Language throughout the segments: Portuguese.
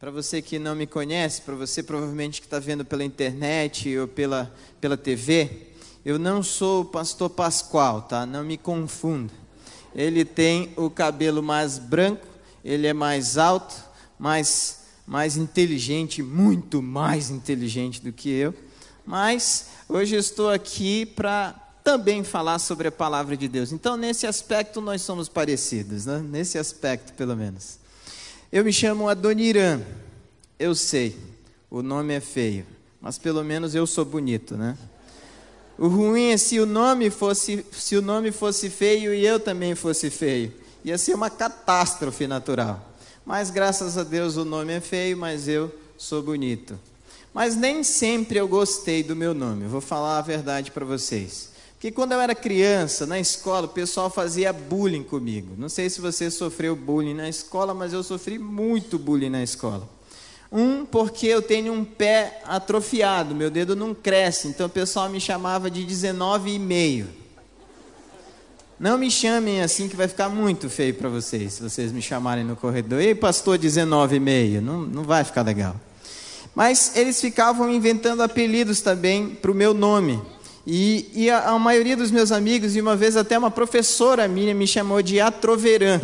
Para você que não me conhece, para você provavelmente que está vendo pela internet ou pela, pela TV, eu não sou o pastor Pascoal, tá? Não me confunda. Ele tem o cabelo mais branco, ele é mais alto, mais, mais inteligente, muito mais inteligente do que eu. Mas hoje eu estou aqui para também falar sobre a palavra de Deus. Então, nesse aspecto, nós somos parecidos, né? nesse aspecto, pelo menos. Eu me chamo Adoniran. Eu sei, o nome é feio, mas pelo menos eu sou bonito, né? O ruim é se o nome fosse, se o nome fosse feio e eu também fosse feio. Ia ser uma catástrofe natural. Mas graças a Deus o nome é feio, mas eu sou bonito. Mas nem sempre eu gostei do meu nome. vou falar a verdade para vocês. Porque quando eu era criança, na escola, o pessoal fazia bullying comigo. Não sei se você sofreu bullying na escola, mas eu sofri muito bullying na escola. Um, porque eu tenho um pé atrofiado, meu dedo não cresce, então o pessoal me chamava de 19,5. Não me chamem assim que vai ficar muito feio para vocês, se vocês me chamarem no corredor. Ei, pastor 19,5, não, não vai ficar legal. Mas eles ficavam inventando apelidos também para o meu nome. E, e a, a, maioria dos meus amigos, e uma vez até uma professora minha me chamou de Atroverã.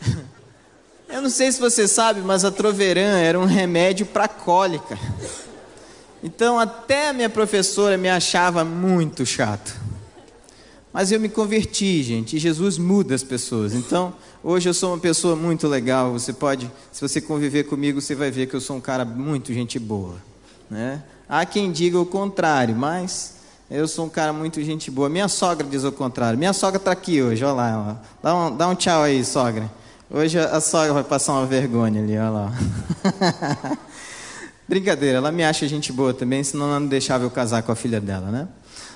Eu não sei se você sabe, mas a Troverã era um remédio para cólica. Então até a minha professora me achava muito chato. Mas eu me converti, gente, e Jesus muda as pessoas. Então, hoje eu sou uma pessoa muito legal. Você pode, se você conviver comigo, você vai ver que eu sou um cara muito gente boa, né? Há quem diga o contrário, mas eu sou um cara muito gente boa. Minha sogra diz o contrário. Minha sogra está aqui hoje, olha lá. Dá, um, dá um tchau aí, sogra. Hoje a sogra vai passar uma vergonha ali, olha lá. Brincadeira, ela me acha gente boa também, senão ela não deixava eu casar com a filha dela, né?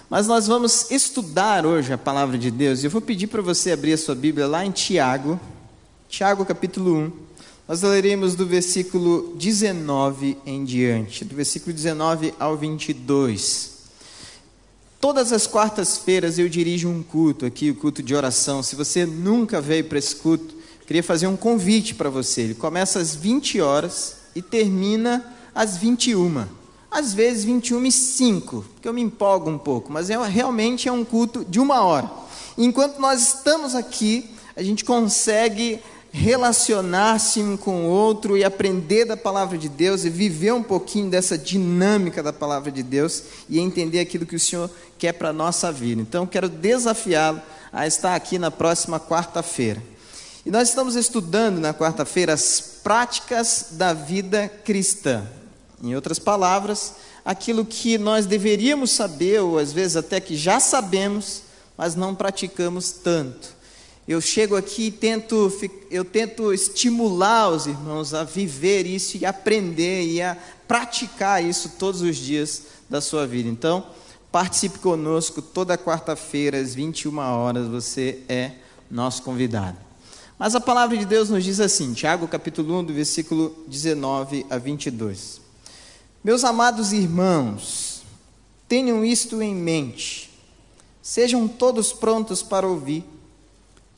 Mas nós vamos estudar hoje a palavra de Deus. E eu vou pedir para você abrir a sua Bíblia lá em Tiago, Tiago capítulo 1. Nós leremos do versículo 19 em diante, do versículo 19 ao 22. Todas as quartas-feiras eu dirijo um culto aqui, o culto de oração. Se você nunca veio para esse culto, queria fazer um convite para você. Ele começa às 20 horas e termina às 21. Às vezes 21 e 5, porque eu me empolgo um pouco, mas é, realmente é um culto de uma hora. Enquanto nós estamos aqui, a gente consegue relacionar-se um com o outro e aprender da palavra de Deus e viver um pouquinho dessa dinâmica da palavra de Deus e entender aquilo que o Senhor quer para a nossa vida. Então, quero desafiá-lo a estar aqui na próxima quarta-feira. E nós estamos estudando na quarta-feira as práticas da vida cristã. Em outras palavras, aquilo que nós deveríamos saber, ou às vezes até que já sabemos, mas não praticamos tanto eu chego aqui e tento, eu tento estimular os irmãos a viver isso e aprender e a praticar isso todos os dias da sua vida. Então, participe conosco toda quarta-feira às 21 horas, você é nosso convidado. Mas a palavra de Deus nos diz assim, Tiago capítulo 1, do versículo 19 a 22. Meus amados irmãos, tenham isto em mente. Sejam todos prontos para ouvir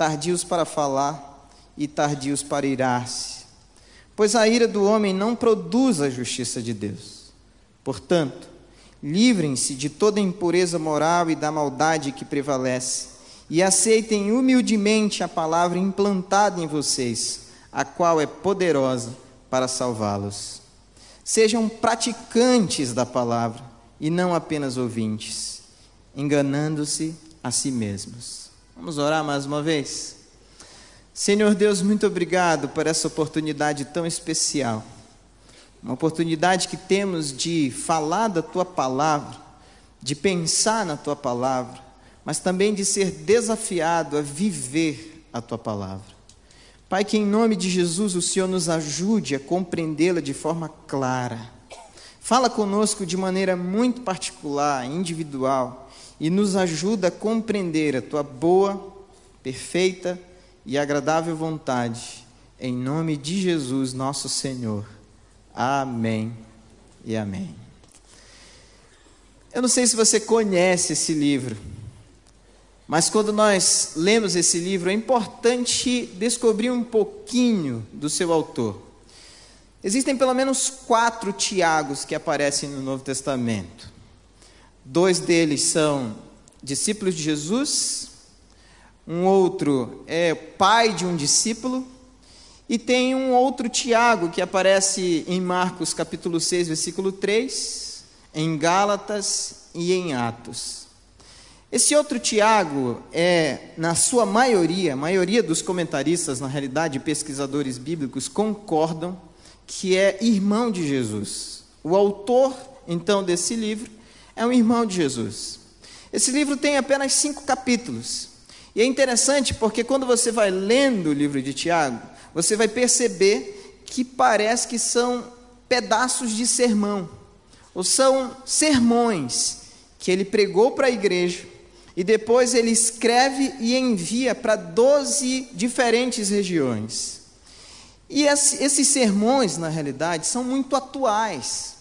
tardios para falar e tardios para irar-se. Pois a ira do homem não produz a justiça de Deus. Portanto, livrem-se de toda impureza moral e da maldade que prevalece, e aceitem humildemente a palavra implantada em vocês, a qual é poderosa para salvá-los. Sejam praticantes da palavra e não apenas ouvintes, enganando-se a si mesmos. Vamos orar mais uma vez? Senhor Deus, muito obrigado por essa oportunidade tão especial. Uma oportunidade que temos de falar da tua palavra, de pensar na tua palavra, mas também de ser desafiado a viver a tua palavra. Pai, que em nome de Jesus o Senhor nos ajude a compreendê-la de forma clara. Fala conosco de maneira muito particular, individual e nos ajuda a compreender a tua boa, perfeita e agradável vontade. Em nome de Jesus, nosso Senhor. Amém e amém. Eu não sei se você conhece esse livro. Mas quando nós lemos esse livro, é importante descobrir um pouquinho do seu autor. Existem pelo menos quatro Tiagos que aparecem no Novo Testamento. Dois deles são discípulos de Jesus, um outro é pai de um discípulo, e tem um outro Tiago que aparece em Marcos capítulo 6, versículo 3, em Gálatas e em Atos. Esse outro Tiago é, na sua maioria, a maioria dos comentaristas, na realidade, pesquisadores bíblicos, concordam que é irmão de Jesus. O autor, então, desse livro é um irmão de Jesus. Esse livro tem apenas cinco capítulos. E é interessante porque quando você vai lendo o livro de Tiago, você vai perceber que parece que são pedaços de sermão, ou são sermões que ele pregou para a igreja e depois ele escreve e envia para 12 diferentes regiões. E esses sermões, na realidade, são muito atuais,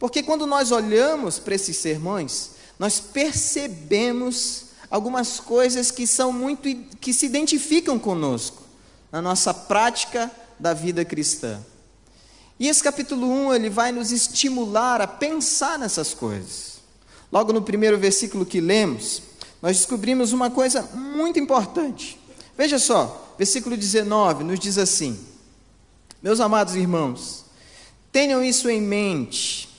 porque quando nós olhamos para esses sermões, nós percebemos algumas coisas que são muito que se identificam conosco na nossa prática da vida cristã. E esse capítulo 1, ele vai nos estimular a pensar nessas coisas. Logo no primeiro versículo que lemos, nós descobrimos uma coisa muito importante. Veja só, versículo 19 nos diz assim: Meus amados irmãos, tenham isso em mente,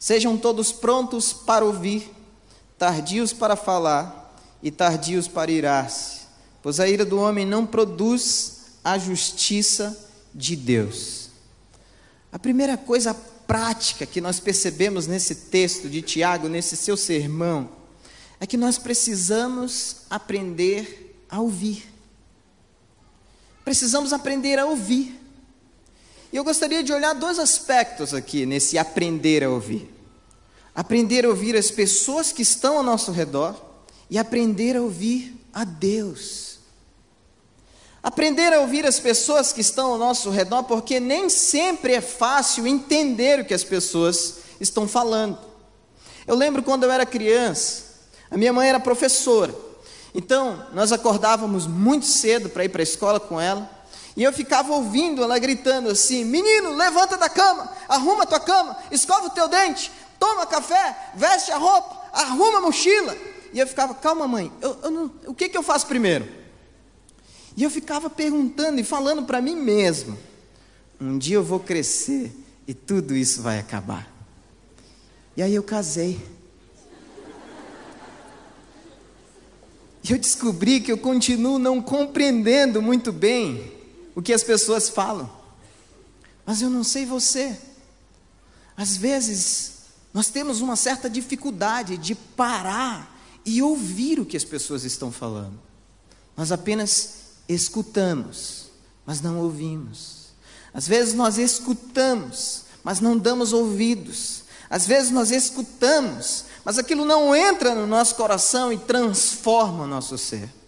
sejam todos prontos para ouvir, tardios para falar e tardios para irar-se, pois a ira do homem não produz a justiça de Deus. A primeira coisa prática que nós percebemos nesse texto de Tiago, nesse seu sermão, é que nós precisamos aprender a ouvir. Precisamos aprender a ouvir. E eu gostaria de olhar dois aspectos aqui nesse aprender a ouvir. Aprender a ouvir as pessoas que estão ao nosso redor e aprender a ouvir a Deus. Aprender a ouvir as pessoas que estão ao nosso redor, porque nem sempre é fácil entender o que as pessoas estão falando. Eu lembro quando eu era criança, a minha mãe era professora. Então, nós acordávamos muito cedo para ir para a escola com ela. E eu ficava ouvindo ela gritando assim: Menino, levanta da cama, arruma tua cama, escova o teu dente, toma café, veste a roupa, arruma a mochila. E eu ficava: Calma, mãe, eu, eu não, o que, que eu faço primeiro? E eu ficava perguntando e falando para mim mesmo: Um dia eu vou crescer e tudo isso vai acabar. E aí eu casei. E eu descobri que eu continuo não compreendendo muito bem o que as pessoas falam. Mas eu não sei você. Às vezes, nós temos uma certa dificuldade de parar e ouvir o que as pessoas estão falando. Nós apenas escutamos, mas não ouvimos. Às vezes nós escutamos, mas não damos ouvidos. Às vezes nós escutamos, mas aquilo não entra no nosso coração e transforma o nosso ser.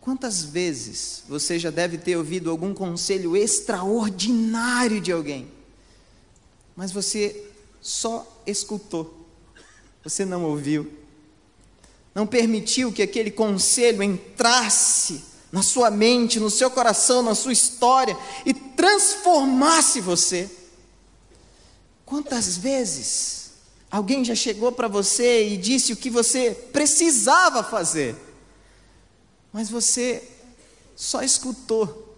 Quantas vezes você já deve ter ouvido algum conselho extraordinário de alguém, mas você só escutou, você não ouviu, não permitiu que aquele conselho entrasse na sua mente, no seu coração, na sua história e transformasse você. Quantas vezes Alguém já chegou para você e disse o que você precisava fazer, mas você só escutou,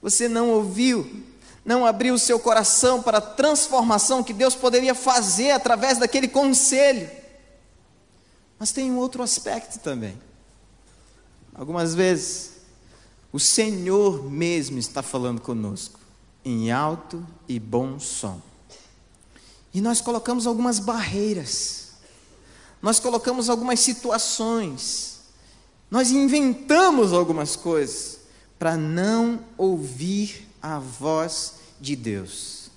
você não ouviu, não abriu o seu coração para a transformação que Deus poderia fazer através daquele conselho. Mas tem um outro aspecto também. Algumas vezes, o Senhor mesmo está falando conosco, em alto e bom som. E nós colocamos algumas barreiras, nós colocamos algumas situações, nós inventamos algumas coisas para não ouvir a voz de Deus.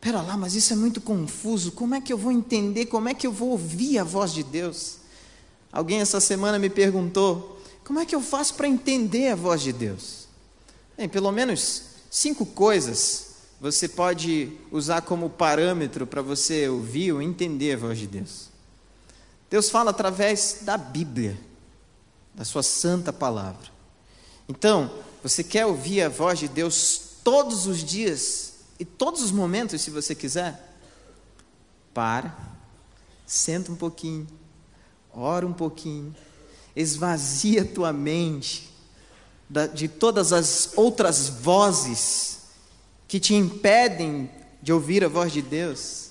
Pera lá, mas isso é muito confuso. Como é que eu vou entender? Como é que eu vou ouvir a voz de Deus? Alguém essa semana me perguntou: como é que eu faço para entender a voz de Deus? Bem, pelo menos cinco coisas você pode usar como parâmetro para você ouvir ou entender a voz de Deus. Deus fala através da Bíblia, da Sua santa palavra. Então, você quer ouvir a voz de Deus todos os dias e todos os momentos, se você quiser? Para, senta um pouquinho, ora um pouquinho, esvazia tua mente de todas as outras vozes que te impedem de ouvir a voz de Deus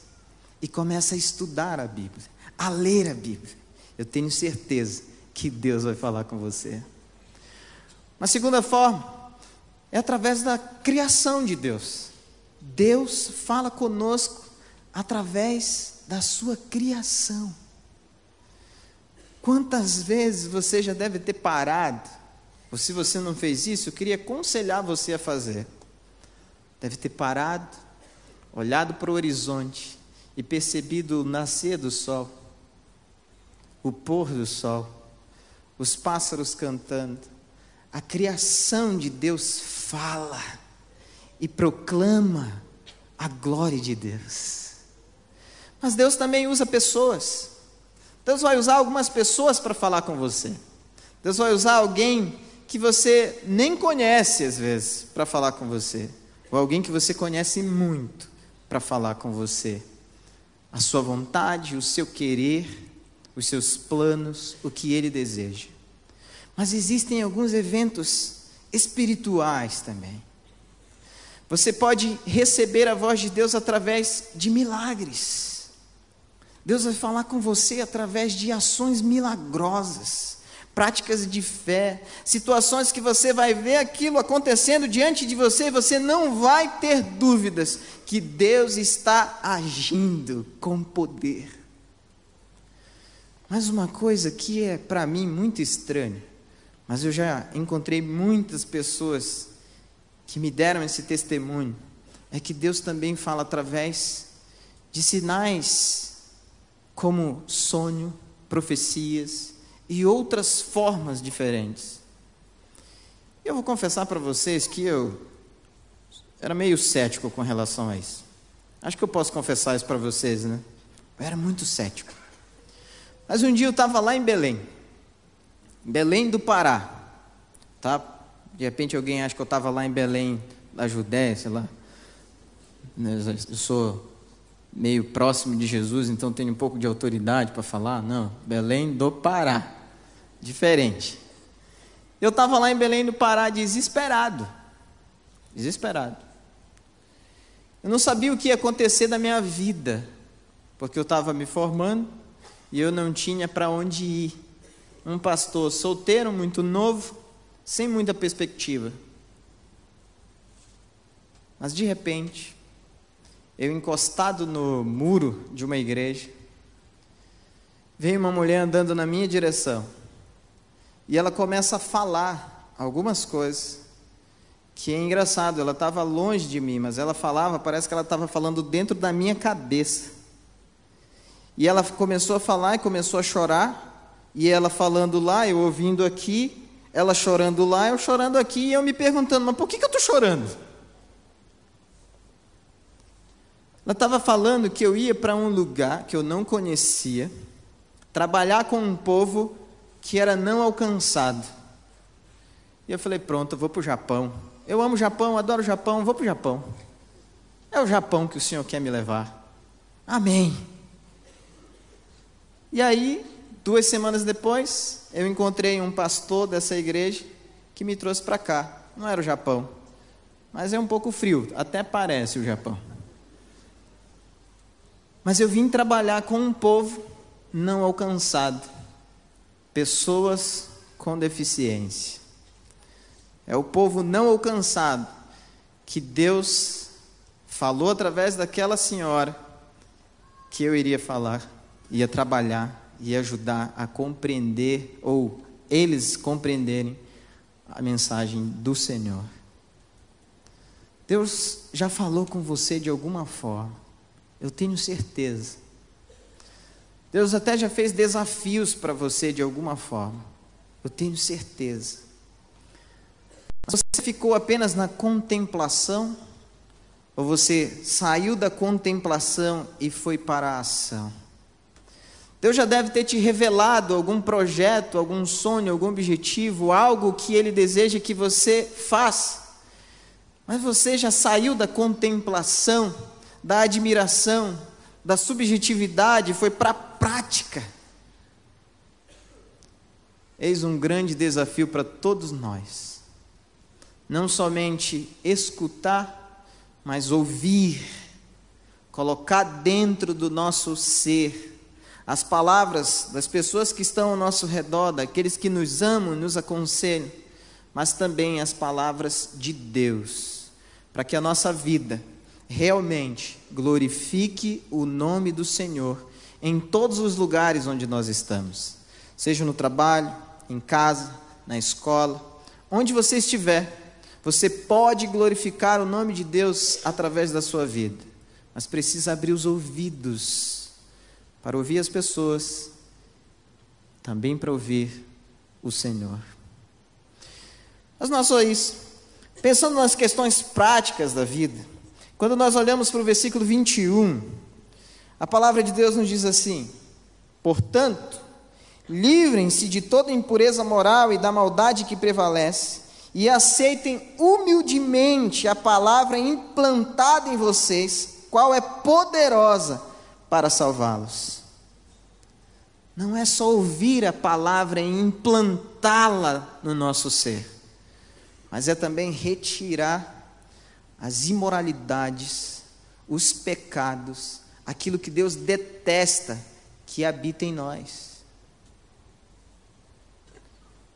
e começa a estudar a Bíblia, a ler a Bíblia. Eu tenho certeza que Deus vai falar com você. Uma segunda forma é através da criação de Deus. Deus fala conosco através da sua criação. Quantas vezes você já deve ter parado, ou se você não fez isso, eu queria aconselhar você a fazer. Deve ter parado, olhado para o horizonte e percebido o nascer do sol, o pôr do sol, os pássaros cantando, a criação de Deus fala e proclama a glória de Deus. Mas Deus também usa pessoas. Deus vai usar algumas pessoas para falar com você. Deus vai usar alguém que você nem conhece às vezes para falar com você, ou alguém que você conhece muito para falar com você. A sua vontade, o seu querer, os seus planos, o que ele deseja. Mas existem alguns eventos espirituais também. Você pode receber a voz de Deus através de milagres. Deus vai falar com você através de ações milagrosas, práticas de fé, situações que você vai ver aquilo acontecendo diante de você e você não vai ter dúvidas que Deus está agindo com poder. Mas uma coisa que é para mim muito estranha, mas eu já encontrei muitas pessoas que me deram esse testemunho. É que Deus também fala através de sinais como sonho, profecias e outras formas diferentes. Eu vou confessar para vocês que eu era meio cético com relação a isso. Acho que eu posso confessar isso para vocês, né? Eu era muito cético. Mas um dia eu estava lá em Belém. Belém do Pará, tá? De repente alguém acha que eu estava lá em Belém, da Judéia, sei lá. Eu sou meio próximo de Jesus, então tenho um pouco de autoridade para falar. Não, Belém do Pará, diferente. Eu estava lá em Belém do Pará desesperado, desesperado. Eu não sabia o que ia acontecer da minha vida, porque eu estava me formando e eu não tinha para onde ir um pastor solteiro, muito novo, sem muita perspectiva. Mas de repente, eu encostado no muro de uma igreja, veio uma mulher andando na minha direção. E ela começa a falar algumas coisas que é engraçado, ela estava longe de mim, mas ela falava, parece que ela estava falando dentro da minha cabeça. E ela começou a falar e começou a chorar, e ela falando lá, eu ouvindo aqui, ela chorando lá, eu chorando aqui, e eu me perguntando, mas por que, que eu estou chorando? Ela estava falando que eu ia para um lugar que eu não conhecia, trabalhar com um povo que era não alcançado. E eu falei, pronto, eu vou para o Japão. Eu amo o Japão, adoro o Japão, vou para o Japão. É o Japão que o Senhor quer me levar. Amém. E aí, Duas semanas depois, eu encontrei um pastor dessa igreja que me trouxe para cá. Não era o Japão, mas é um pouco frio, até parece o Japão. Mas eu vim trabalhar com um povo não alcançado, pessoas com deficiência. É o povo não alcançado que Deus falou através daquela senhora que eu iria falar, ia trabalhar e ajudar a compreender ou eles compreenderem a mensagem do Senhor. Deus já falou com você de alguma forma, eu tenho certeza. Deus até já fez desafios para você de alguma forma, eu tenho certeza. Você ficou apenas na contemplação, ou você saiu da contemplação e foi para a ação? Deus já deve ter te revelado algum projeto, algum sonho, algum objetivo, algo que Ele deseja que você faça. Mas você já saiu da contemplação, da admiração, da subjetividade, foi para a prática. Eis um grande desafio para todos nós. Não somente escutar, mas ouvir, colocar dentro do nosso ser as palavras das pessoas que estão ao nosso redor, daqueles que nos amam, nos aconselham, mas também as palavras de Deus, para que a nossa vida realmente glorifique o nome do Senhor em todos os lugares onde nós estamos, seja no trabalho, em casa, na escola, onde você estiver, você pode glorificar o nome de Deus através da sua vida, mas precisa abrir os ouvidos para ouvir as pessoas, também para ouvir o Senhor. Mas não só isso. Pensando nas questões práticas da vida, quando nós olhamos para o versículo 21, a palavra de Deus nos diz assim: Portanto, livrem-se de toda impureza moral e da maldade que prevalece, e aceitem humildemente a palavra implantada em vocês, qual é poderosa para salvá-los. Não é só ouvir a palavra e implantá-la no nosso ser, mas é também retirar as imoralidades, os pecados, aquilo que Deus detesta que habita em nós.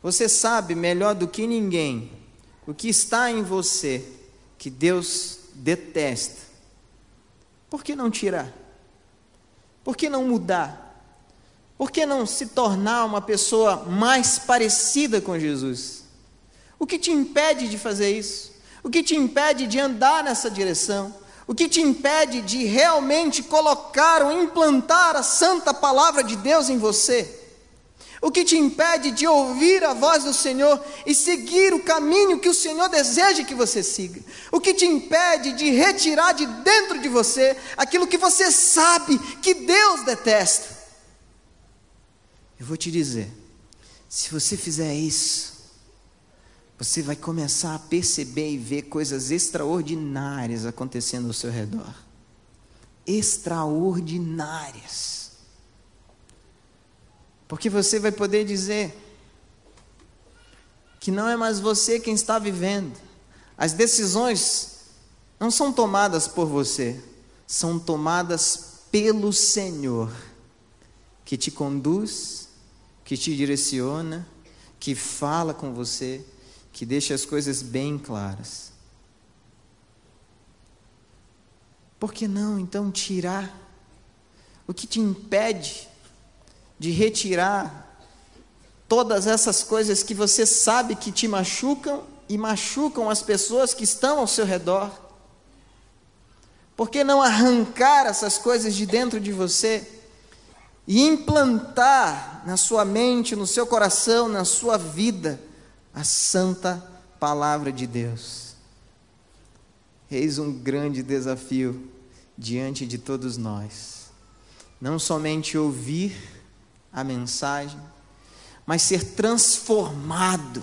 Você sabe melhor do que ninguém o que está em você que Deus detesta. Por que não tirar? Por que não mudar? Por que não se tornar uma pessoa mais parecida com Jesus? O que te impede de fazer isso? O que te impede de andar nessa direção? O que te impede de realmente colocar ou implantar a santa palavra de Deus em você? O que te impede de ouvir a voz do Senhor e seguir o caminho que o Senhor deseja que você siga? O que te impede de retirar de dentro de você aquilo que você sabe que Deus detesta? Eu vou te dizer: se você fizer isso, você vai começar a perceber e ver coisas extraordinárias acontecendo ao seu redor. Extraordinárias. Porque você vai poder dizer que não é mais você quem está vivendo. As decisões não são tomadas por você, são tomadas pelo Senhor, que te conduz, que te direciona, que fala com você, que deixa as coisas bem claras. Por que não então tirar o que te impede de retirar todas essas coisas que você sabe que te machucam e machucam as pessoas que estão ao seu redor? Por que não arrancar essas coisas de dentro de você e implantar na sua mente, no seu coração, na sua vida, a santa palavra de Deus? Eis um grande desafio diante de todos nós. Não somente ouvir, a mensagem, mas ser transformado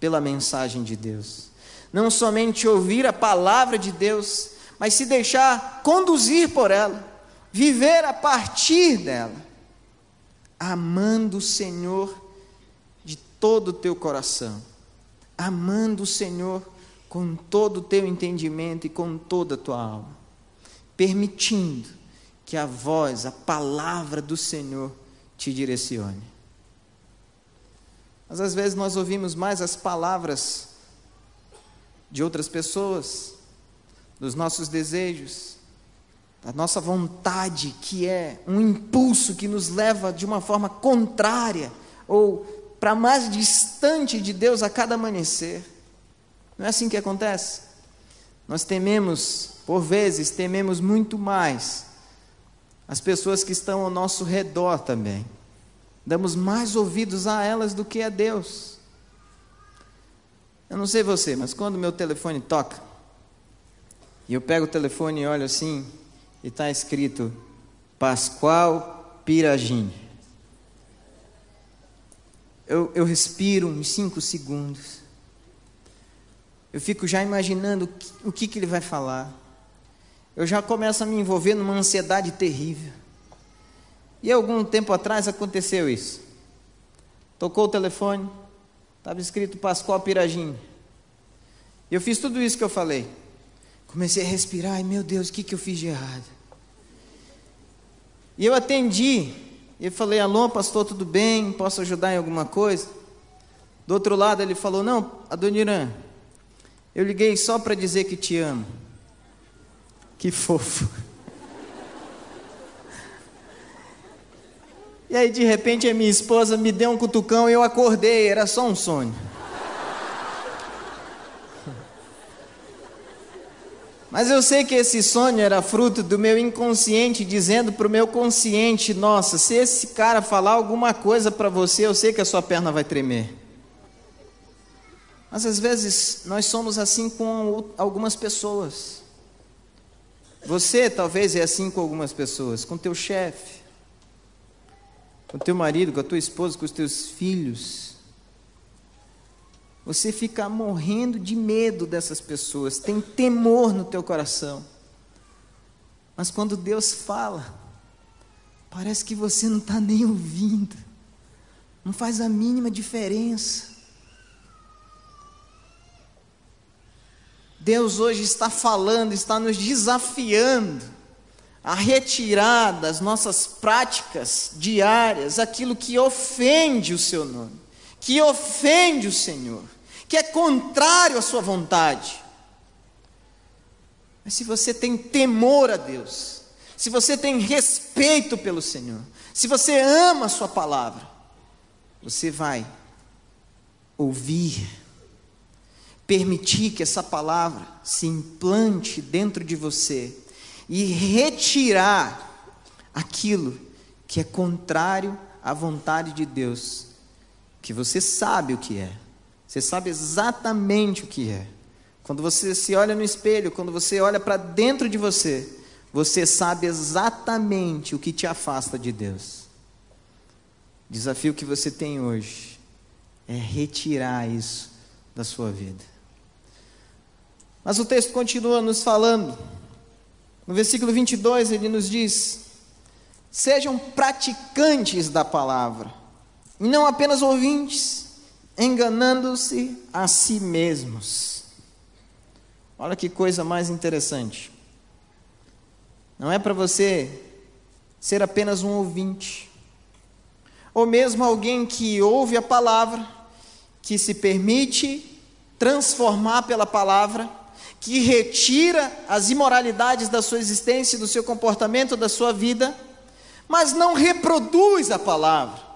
pela mensagem de Deus. Não somente ouvir a palavra de Deus, mas se deixar conduzir por ela, viver a partir dela, amando o Senhor de todo o teu coração, amando o Senhor com todo o teu entendimento e com toda a tua alma, permitindo que a voz, a palavra do Senhor te direcione. Mas às vezes nós ouvimos mais as palavras de outras pessoas, dos nossos desejos, da nossa vontade, que é um impulso que nos leva de uma forma contrária ou para mais distante de Deus a cada amanhecer. Não é assim que acontece? Nós tememos, por vezes, tememos muito mais as pessoas que estão ao nosso redor também. Damos mais ouvidos a elas do que a Deus. Eu não sei você, mas quando meu telefone toca, e eu pego o telefone e olho assim, e está escrito Pascoal Piragini. eu, eu respiro uns cinco segundos. Eu fico já imaginando o que, o que, que ele vai falar. Eu já começo a me envolver numa ansiedade terrível. E algum tempo atrás aconteceu isso. Tocou o telefone, estava escrito Pascoal Piragim. Eu fiz tudo isso que eu falei. Comecei a respirar, e meu Deus, o que, que eu fiz de errado? E eu atendi, e falei, alô, pastor, tudo bem? Posso ajudar em alguma coisa? Do outro lado ele falou, não, Adoniran, eu liguei só para dizer que te amo. Que fofo. E aí de repente a minha esposa me deu um cutucão e eu acordei, era só um sonho. Mas eu sei que esse sonho era fruto do meu inconsciente dizendo para o meu consciente: nossa, se esse cara falar alguma coisa para você, eu sei que a sua perna vai tremer. Mas às vezes nós somos assim com algumas pessoas. Você talvez é assim com algumas pessoas, com teu chefe, com teu marido, com a tua esposa, com os teus filhos. Você fica morrendo de medo dessas pessoas, tem temor no teu coração. Mas quando Deus fala, parece que você não está nem ouvindo, não faz a mínima diferença. Deus hoje está falando, está nos desafiando a retirar das nossas práticas diárias aquilo que ofende o seu nome que ofende o Senhor, que é contrário à sua vontade. Mas se você tem temor a Deus, se você tem respeito pelo Senhor, se você ama a Sua palavra, você vai ouvir, permitir que essa palavra se implante dentro de você e retirar aquilo que é contrário à vontade de Deus que você sabe o que é. Você sabe exatamente o que é. Quando você se olha no espelho, quando você olha para dentro de você, você sabe exatamente o que te afasta de Deus. O desafio que você tem hoje é retirar isso da sua vida. Mas o texto continua nos falando. No versículo 22 ele nos diz: Sejam praticantes da palavra e não apenas ouvintes, enganando-se a si mesmos. Olha que coisa mais interessante. Não é para você ser apenas um ouvinte, ou mesmo alguém que ouve a palavra, que se permite transformar pela palavra, que retira as imoralidades da sua existência, do seu comportamento, da sua vida, mas não reproduz a palavra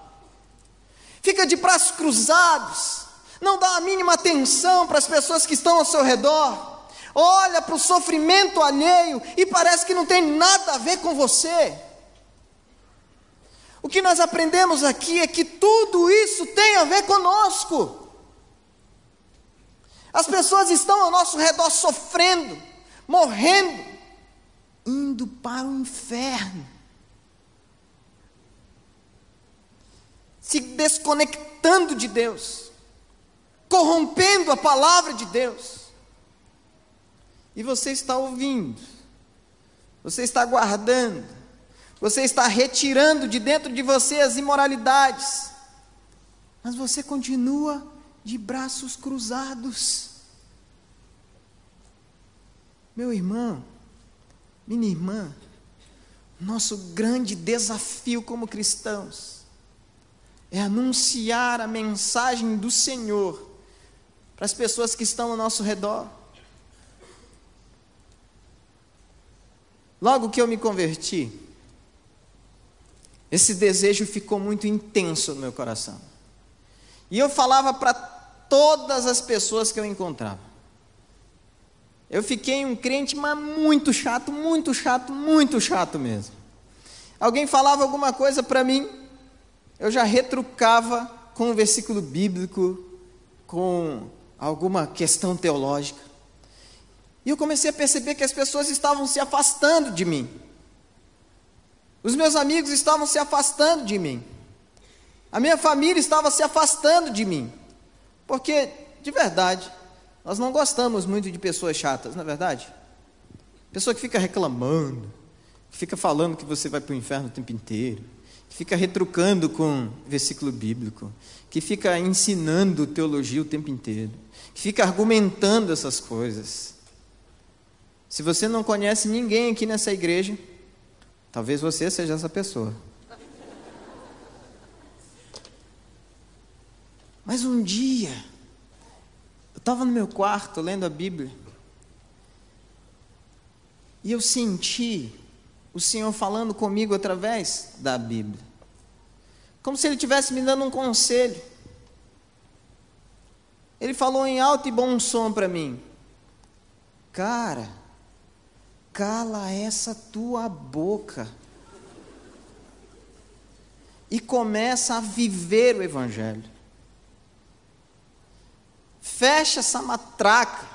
fica de braços cruzados, não dá a mínima atenção para as pessoas que estão ao seu redor, olha para o sofrimento alheio e parece que não tem nada a ver com você. O que nós aprendemos aqui é que tudo isso tem a ver conosco. As pessoas estão ao nosso redor sofrendo, morrendo, indo para o inferno. Se desconectando de Deus, corrompendo a palavra de Deus. E você está ouvindo, você está guardando, você está retirando de dentro de você as imoralidades, mas você continua de braços cruzados. Meu irmão, minha irmã, nosso grande desafio como cristãos é anunciar a mensagem do Senhor para as pessoas que estão ao nosso redor. Logo que eu me converti, esse desejo ficou muito intenso no meu coração. E eu falava para todas as pessoas que eu encontrava. Eu fiquei um crente, mas muito chato, muito chato, muito chato mesmo. Alguém falava alguma coisa para mim, eu já retrucava com um versículo bíblico, com alguma questão teológica. E eu comecei a perceber que as pessoas estavam se afastando de mim. Os meus amigos estavam se afastando de mim. A minha família estava se afastando de mim. Porque, de verdade, nós não gostamos muito de pessoas chatas, não é verdade? Pessoa que fica reclamando, que fica falando que você vai para o inferno o tempo inteiro, fica retrucando com versículo bíblico, que fica ensinando teologia o tempo inteiro, que fica argumentando essas coisas. Se você não conhece ninguém aqui nessa igreja, talvez você seja essa pessoa. Mas um dia, eu estava no meu quarto lendo a Bíblia, e eu senti o Senhor falando comigo através da Bíblia, como se Ele estivesse me dando um conselho. Ele falou em alto e bom som para mim: Cara, cala essa tua boca e começa a viver o Evangelho. Fecha essa matraca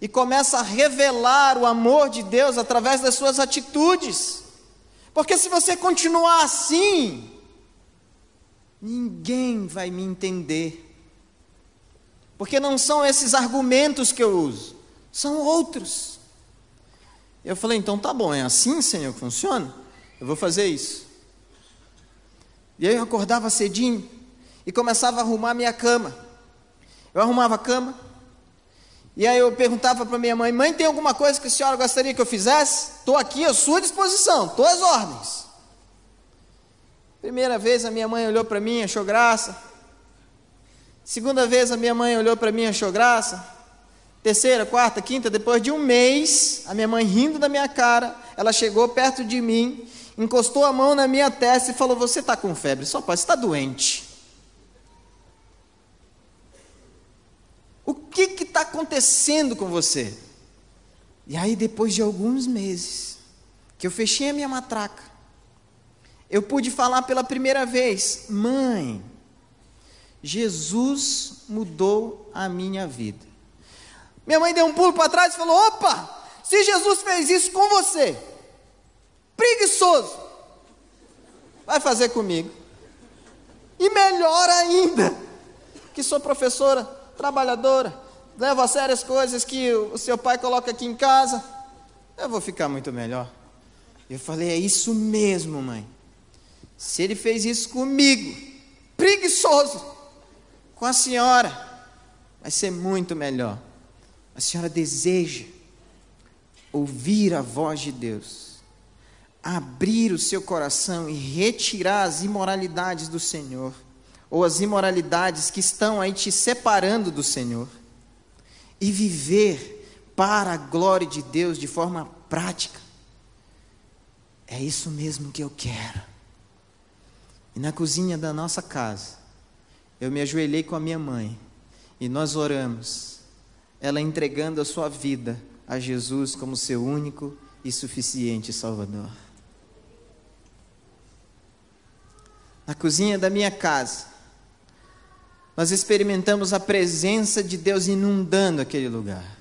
e começa a revelar o amor de Deus através das suas atitudes. Porque se você continuar assim, ninguém vai me entender. Porque não são esses argumentos que eu uso, são outros. Eu falei, então tá bom, é assim, Senhor, que funciona? Eu vou fazer isso. E aí eu acordava cedinho e começava a arrumar minha cama. Eu arrumava a cama, e aí eu perguntava para minha mãe: Mãe, tem alguma coisa que a senhora gostaria que eu fizesse? Estou aqui à sua disposição, estou às ordens. Primeira vez a minha mãe olhou para mim, achou graça. Segunda vez a minha mãe olhou para mim, achou graça. Terceira, quarta, quinta, depois de um mês, a minha mãe rindo da minha cara, ela chegou perto de mim, encostou a mão na minha testa e falou: Você está com febre? Só pode, está doente. O que está acontecendo com você? E aí, depois de alguns meses, que eu fechei a minha matraca, eu pude falar pela primeira vez: Mãe, Jesus mudou a minha vida. Minha mãe deu um pulo para trás e falou: Opa, se Jesus fez isso com você, preguiçoso, vai fazer comigo. E melhor ainda, que sou professora trabalhadora, leva a sério as coisas que o seu pai coloca aqui em casa, eu vou ficar muito melhor. Eu falei, é isso mesmo, mãe. Se ele fez isso comigo, preguiçoso, com a senhora, vai ser muito melhor. A senhora deseja ouvir a voz de Deus, abrir o seu coração e retirar as imoralidades do Senhor ou as imoralidades que estão aí te separando do Senhor e viver para a glória de Deus de forma prática. É isso mesmo que eu quero. E na cozinha da nossa casa, eu me ajoelhei com a minha mãe e nós oramos, ela entregando a sua vida a Jesus como seu único e suficiente Salvador. Na cozinha da minha casa, nós experimentamos a presença de Deus inundando aquele lugar.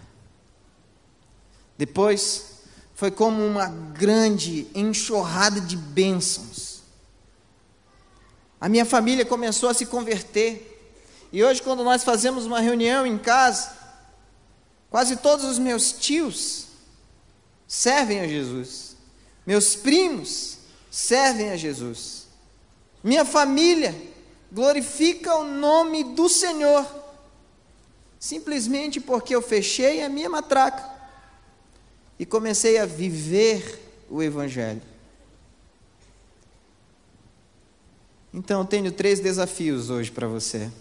Depois, foi como uma grande enxurrada de bênçãos. A minha família começou a se converter. E hoje, quando nós fazemos uma reunião em casa, quase todos os meus tios servem a Jesus. Meus primos servem a Jesus. Minha família glorifica o nome do Senhor, simplesmente porque eu fechei a minha matraca e comecei a viver o Evangelho. Então, eu tenho três desafios hoje para você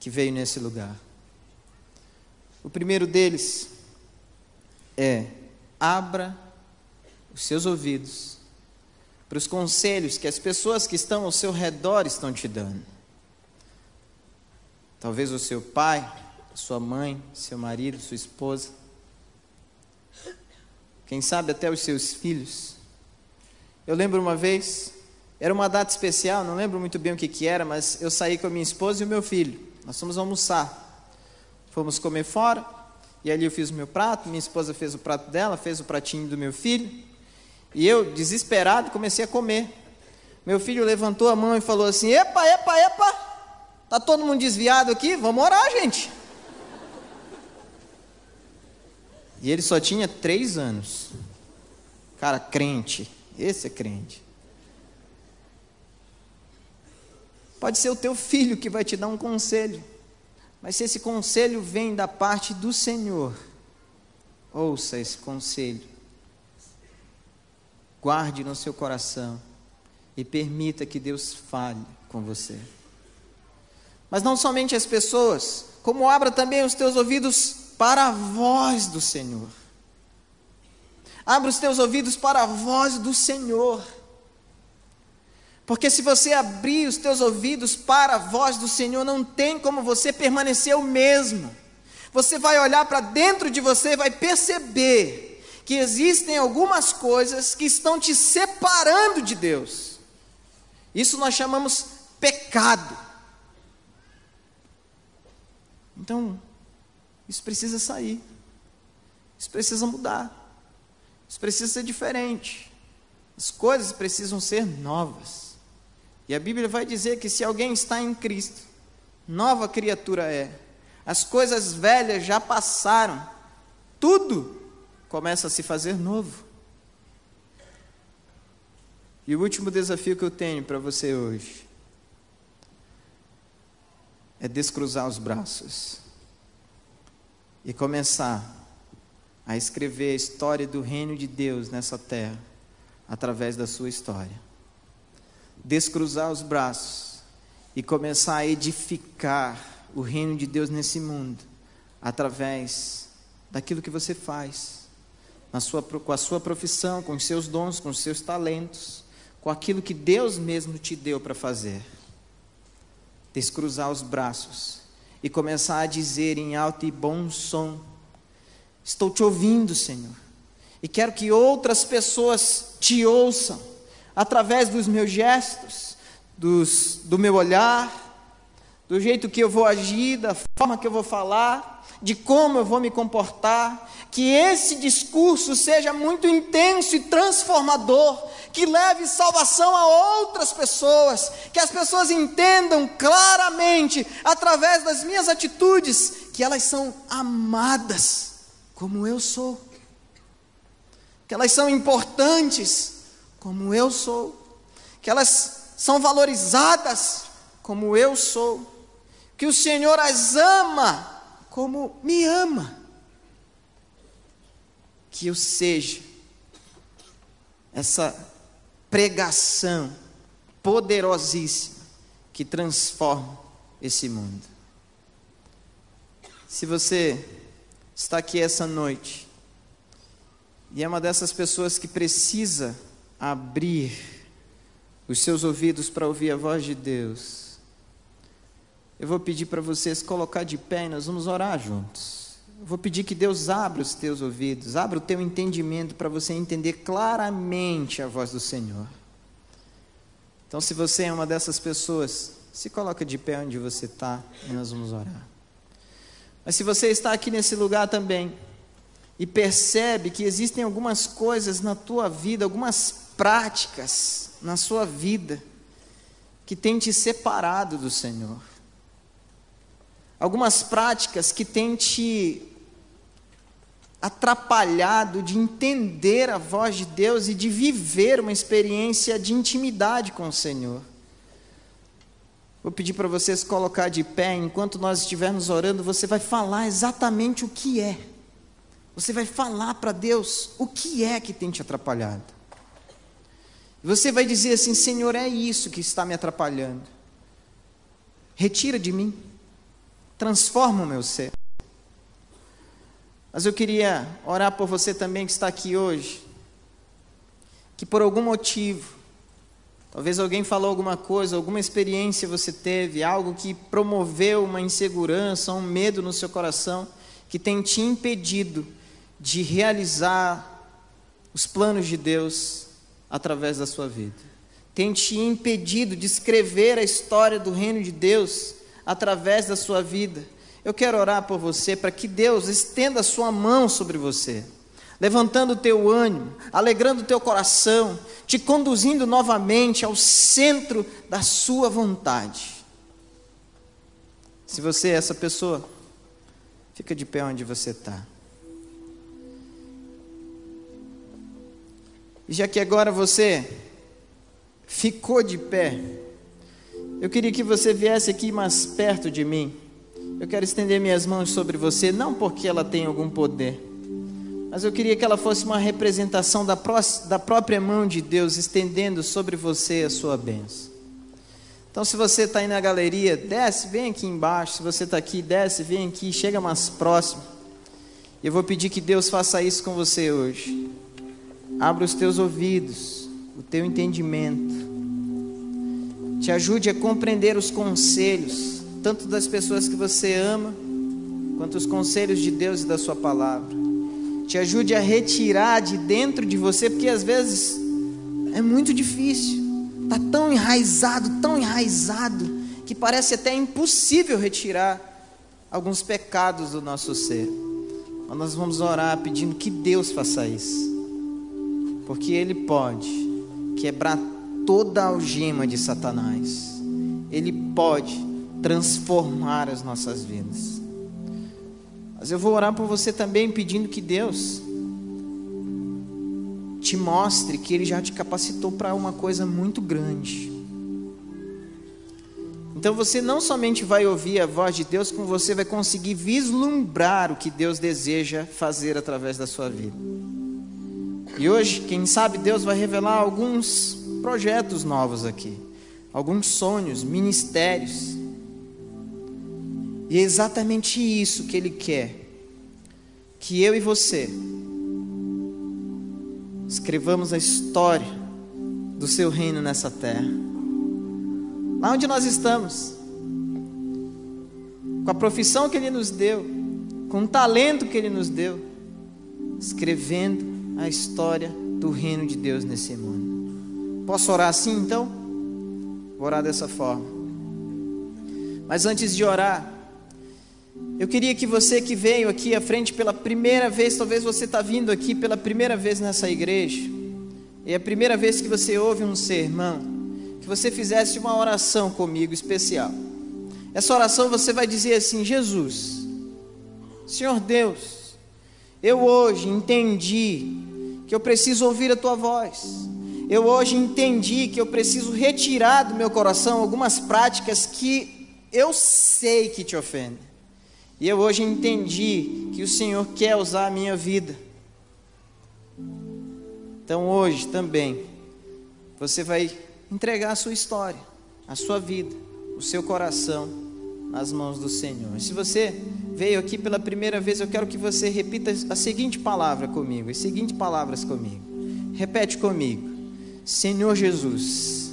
que veio nesse lugar. O primeiro deles é: abra os seus ouvidos para os conselhos que as pessoas que estão ao seu redor estão te dando. Talvez o seu pai, sua mãe, seu marido, sua esposa. Quem sabe até os seus filhos. Eu lembro uma vez, era uma data especial, não lembro muito bem o que, que era, mas eu saí com a minha esposa e o meu filho. Nós fomos almoçar. Fomos comer fora, e ali eu fiz o meu prato, minha esposa fez o prato dela, fez o pratinho do meu filho. E eu, desesperado, comecei a comer. Meu filho levantou a mão e falou assim: Epa, epa, epa, tá todo mundo desviado aqui? Vamos orar, gente. E ele só tinha três anos. Cara, crente. Esse é crente. Pode ser o teu filho que vai te dar um conselho. Mas se esse conselho vem da parte do Senhor, ouça esse conselho. Guarde no seu coração e permita que Deus fale com você. Mas não somente as pessoas, como abra também os teus ouvidos para a voz do Senhor. Abra os teus ouvidos para a voz do Senhor. Porque se você abrir os teus ouvidos para a voz do Senhor, não tem como você permanecer o mesmo. Você vai olhar para dentro de você e vai perceber que existem algumas coisas que estão te separando de Deus. Isso nós chamamos pecado. Então, isso precisa sair. Isso precisa mudar. Isso precisa ser diferente. As coisas precisam ser novas. E a Bíblia vai dizer que se alguém está em Cristo, nova criatura é. As coisas velhas já passaram. Tudo começa a se fazer novo. E o último desafio que eu tenho para você hoje é descruzar os braços e começar a escrever a história do reino de Deus nessa terra através da sua história. Descruzar os braços e começar a edificar o reino de Deus nesse mundo através daquilo que você faz na sua, com a sua profissão, com os seus dons, com os seus talentos, com aquilo que Deus mesmo te deu para fazer. Descruzar os braços e começar a dizer em alto e bom som: Estou te ouvindo, Senhor, e quero que outras pessoas te ouçam através dos meus gestos, dos, do meu olhar, do jeito que eu vou agir, da forma que eu vou falar, de como eu vou me comportar, que esse discurso seja muito intenso e transformador, que leve salvação a outras pessoas, que as pessoas entendam claramente, através das minhas atitudes, que elas são amadas como eu sou, que elas são importantes como eu sou, que elas são valorizadas como eu sou, que o Senhor as ama como me ama. Que eu seja essa pregação poderosíssima que transforma esse mundo. Se você está aqui essa noite e é uma dessas pessoas que precisa abrir os seus ouvidos para ouvir a voz de Deus, eu vou pedir para vocês colocar de pé e nós vamos orar juntos. Eu vou pedir que Deus abra os teus ouvidos, abra o teu entendimento para você entender claramente a voz do Senhor. Então, se você é uma dessas pessoas, se coloca de pé onde você está e nós vamos orar. Mas se você está aqui nesse lugar também e percebe que existem algumas coisas na tua vida, algumas práticas na sua vida que têm te separado do Senhor algumas práticas que têm te atrapalhado de entender a voz de Deus e de viver uma experiência de intimidade com o Senhor. Vou pedir para vocês colocar de pé, enquanto nós estivermos orando, você vai falar exatamente o que é. Você vai falar para Deus o que é que tem te atrapalhado. Você vai dizer assim: Senhor, é isso que está me atrapalhando. Retira de mim transforma o meu ser. Mas eu queria orar por você também que está aqui hoje, que por algum motivo, talvez alguém falou alguma coisa, alguma experiência você teve, algo que promoveu uma insegurança, um medo no seu coração, que tem te impedido de realizar os planos de Deus através da sua vida. Tem te impedido de escrever a história do reino de Deus através da sua vida. Eu quero orar por você para que Deus estenda a sua mão sobre você. levantando o teu ânimo, alegrando o teu coração, te conduzindo novamente ao centro da sua vontade. Se você é essa pessoa, fica de pé onde você está. Já que agora você ficou de pé, eu queria que você viesse aqui mais perto de mim. Eu quero estender minhas mãos sobre você, não porque ela tem algum poder, mas eu queria que ela fosse uma representação da, pró da própria mão de Deus estendendo sobre você a sua bênção. Então, se você está aí na galeria, desce, vem aqui embaixo. Se você está aqui, desce, vem aqui, chega mais próximo. Eu vou pedir que Deus faça isso com você hoje. Abra os teus ouvidos, o teu entendimento. Te ajude a compreender os conselhos, tanto das pessoas que você ama, quanto os conselhos de Deus e da Sua palavra. Te ajude a retirar de dentro de você, porque às vezes é muito difícil está tão enraizado, tão enraizado, que parece até impossível retirar alguns pecados do nosso ser. Mas nós vamos orar pedindo que Deus faça isso, porque Ele pode quebrar toda a algema de Satanás, Ele pode transformar as nossas vidas. Mas eu vou orar por você também, pedindo que Deus te mostre que Ele já te capacitou para uma coisa muito grande. Então você não somente vai ouvir a voz de Deus, como você vai conseguir vislumbrar o que Deus deseja fazer através da sua vida. E hoje, quem sabe, Deus vai revelar alguns projetos novos aqui, alguns sonhos, ministérios. E é exatamente isso que Ele quer: que eu e você escrevamos a história do seu reino nessa terra. Lá onde nós estamos, com a profissão que Ele nos deu, com o talento que Ele nos deu, escrevendo a história do reino de Deus nesse mundo. Posso orar assim então? Vou orar dessa forma. Mas antes de orar, eu queria que você que veio aqui à frente pela primeira vez, talvez você está vindo aqui pela primeira vez nessa igreja, e é a primeira vez que você ouve um sermão, que você fizesse uma oração comigo especial. Essa oração você vai dizer assim: Jesus, Senhor Deus, eu hoje entendi que eu preciso ouvir a tua voz. Eu hoje entendi que eu preciso retirar do meu coração algumas práticas que eu sei que te ofendem. E eu hoje entendi que o Senhor quer usar a minha vida. Então hoje também você vai entregar a sua história, a sua vida, o seu coração nas mãos do Senhor. Se você veio aqui pela primeira vez, eu quero que você repita a seguinte palavra comigo, as seguintes palavras comigo. Repete comigo. Senhor Jesus,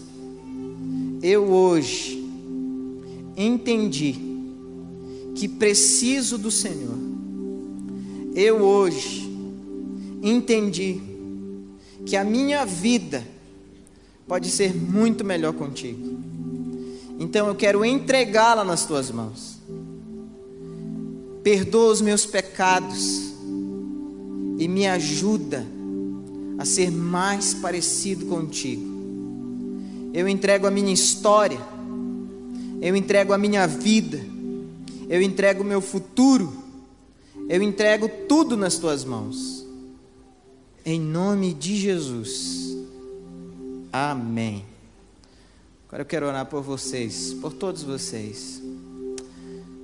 eu hoje entendi que preciso do Senhor. Eu hoje entendi que a minha vida pode ser muito melhor contigo. Então eu quero entregá-la nas tuas mãos. Perdoa os meus pecados e me ajuda a ser mais parecido contigo. Eu entrego a minha história, eu entrego a minha vida eu entrego o meu futuro, eu entrego tudo nas tuas mãos. Em nome de Jesus. Amém. Agora eu quero orar por vocês, por todos vocês.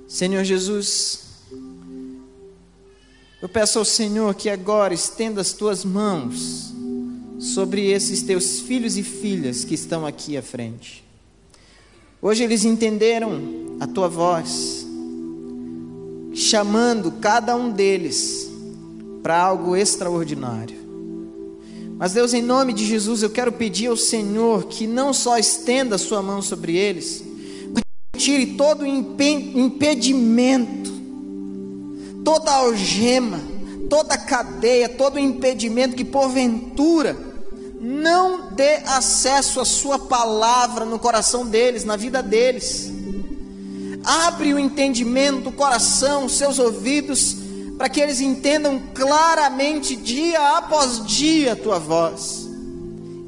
Senhor Jesus, eu peço ao Senhor que agora estenda as tuas mãos sobre esses teus filhos e filhas que estão aqui à frente. Hoje eles entenderam a tua voz, chamando cada um deles para algo extraordinário. Mas Deus, em nome de Jesus, eu quero pedir ao Senhor que não só estenda a sua mão sobre eles, mas tire todo o impedimento, toda algema, toda cadeia, todo impedimento que porventura não dê acesso à sua palavra no coração deles, na vida deles. Abre o entendimento, o coração, seus ouvidos, para que eles entendam claramente, dia após dia, a tua voz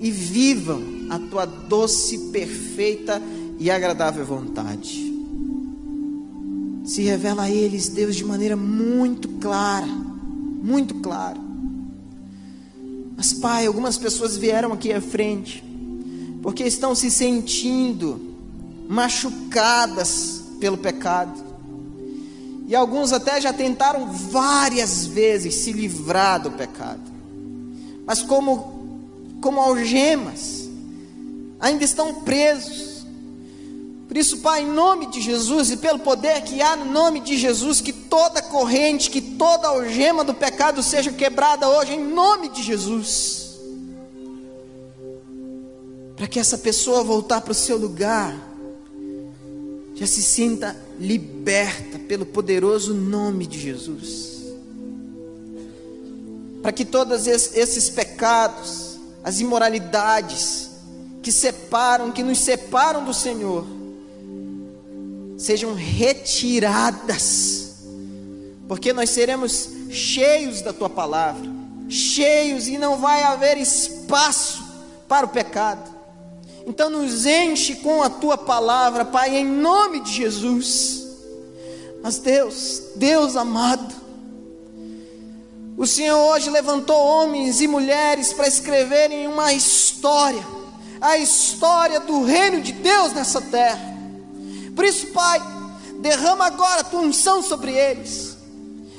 e vivam a tua doce, perfeita e agradável vontade. Se revela a eles, Deus, de maneira muito clara, muito clara. Mas, Pai, algumas pessoas vieram aqui à frente, porque estão se sentindo machucadas pelo pecado. E alguns até já tentaram várias vezes se livrar do pecado. Mas como como algemas, ainda estão presos. Por isso, Pai, em nome de Jesus e pelo poder que há no nome de Jesus, que toda corrente, que toda algema do pecado seja quebrada hoje, em nome de Jesus. Para que essa pessoa voltar para o seu lugar, já se sinta liberta pelo poderoso nome de Jesus. Para que todos esses pecados, as imoralidades que separam, que nos separam do Senhor, sejam retiradas, porque nós seremos cheios da tua palavra, cheios e não vai haver espaço para o pecado. Então nos enche com a tua palavra, Pai, em nome de Jesus. Mas Deus, Deus amado, o Senhor hoje levantou homens e mulheres para escreverem uma história, a história do reino de Deus nessa terra. Por isso, Pai, derrama agora a tua unção sobre eles,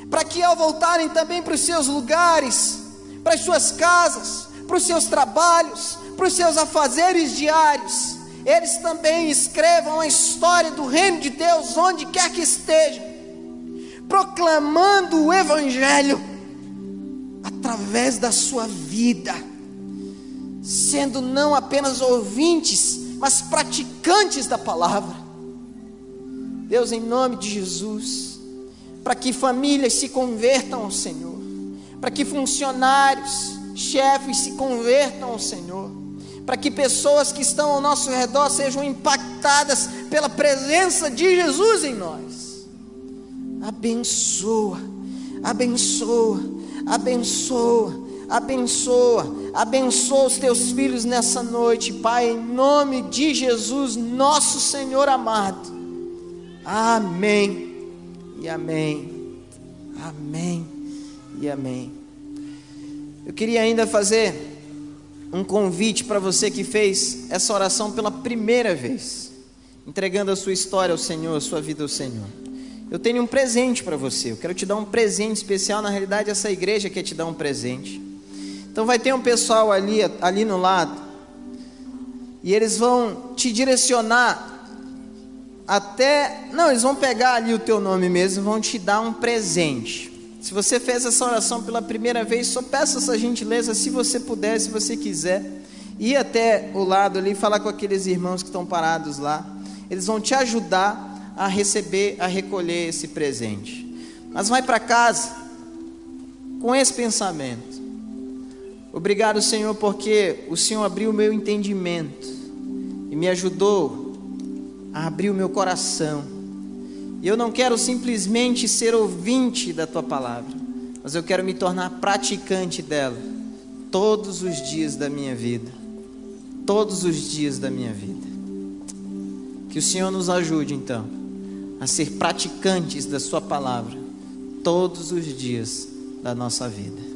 para que ao voltarem também para os seus lugares, para as suas casas, para os seus trabalhos, para os seus afazeres diários, eles também escrevam a história do reino de Deus onde quer que estejam, proclamando o Evangelho através da sua vida, sendo não apenas ouvintes, mas praticantes da palavra. Deus, em nome de Jesus, para que famílias se convertam ao Senhor, para que funcionários, chefes se convertam ao Senhor para que pessoas que estão ao nosso redor sejam impactadas pela presença de Jesus em nós. Abençoa, abençoa, abençoa, abençoa, abençoa os teus filhos nessa noite, Pai, em nome de Jesus, nosso Senhor amado. Amém e amém, amém e amém. Eu queria ainda fazer um convite para você que fez essa oração pela primeira vez, entregando a sua história ao Senhor, a sua vida ao Senhor. Eu tenho um presente para você. Eu quero te dar um presente especial. Na realidade, essa igreja quer te dar um presente. Então, vai ter um pessoal ali, ali no lado, e eles vão te direcionar até. Não, eles vão pegar ali o teu nome mesmo vão te dar um presente. Se você fez essa oração pela primeira vez, só peça essa gentileza, se você puder, se você quiser, ir até o lado ali falar com aqueles irmãos que estão parados lá. Eles vão te ajudar a receber, a recolher esse presente. Mas vai para casa com esse pensamento. Obrigado, Senhor, porque o Senhor abriu o meu entendimento e me ajudou a abrir o meu coração e eu não quero simplesmente ser ouvinte da tua palavra, mas eu quero me tornar praticante dela todos os dias da minha vida. Todos os dias da minha vida. Que o Senhor nos ajude então a ser praticantes da Sua palavra todos os dias da nossa vida.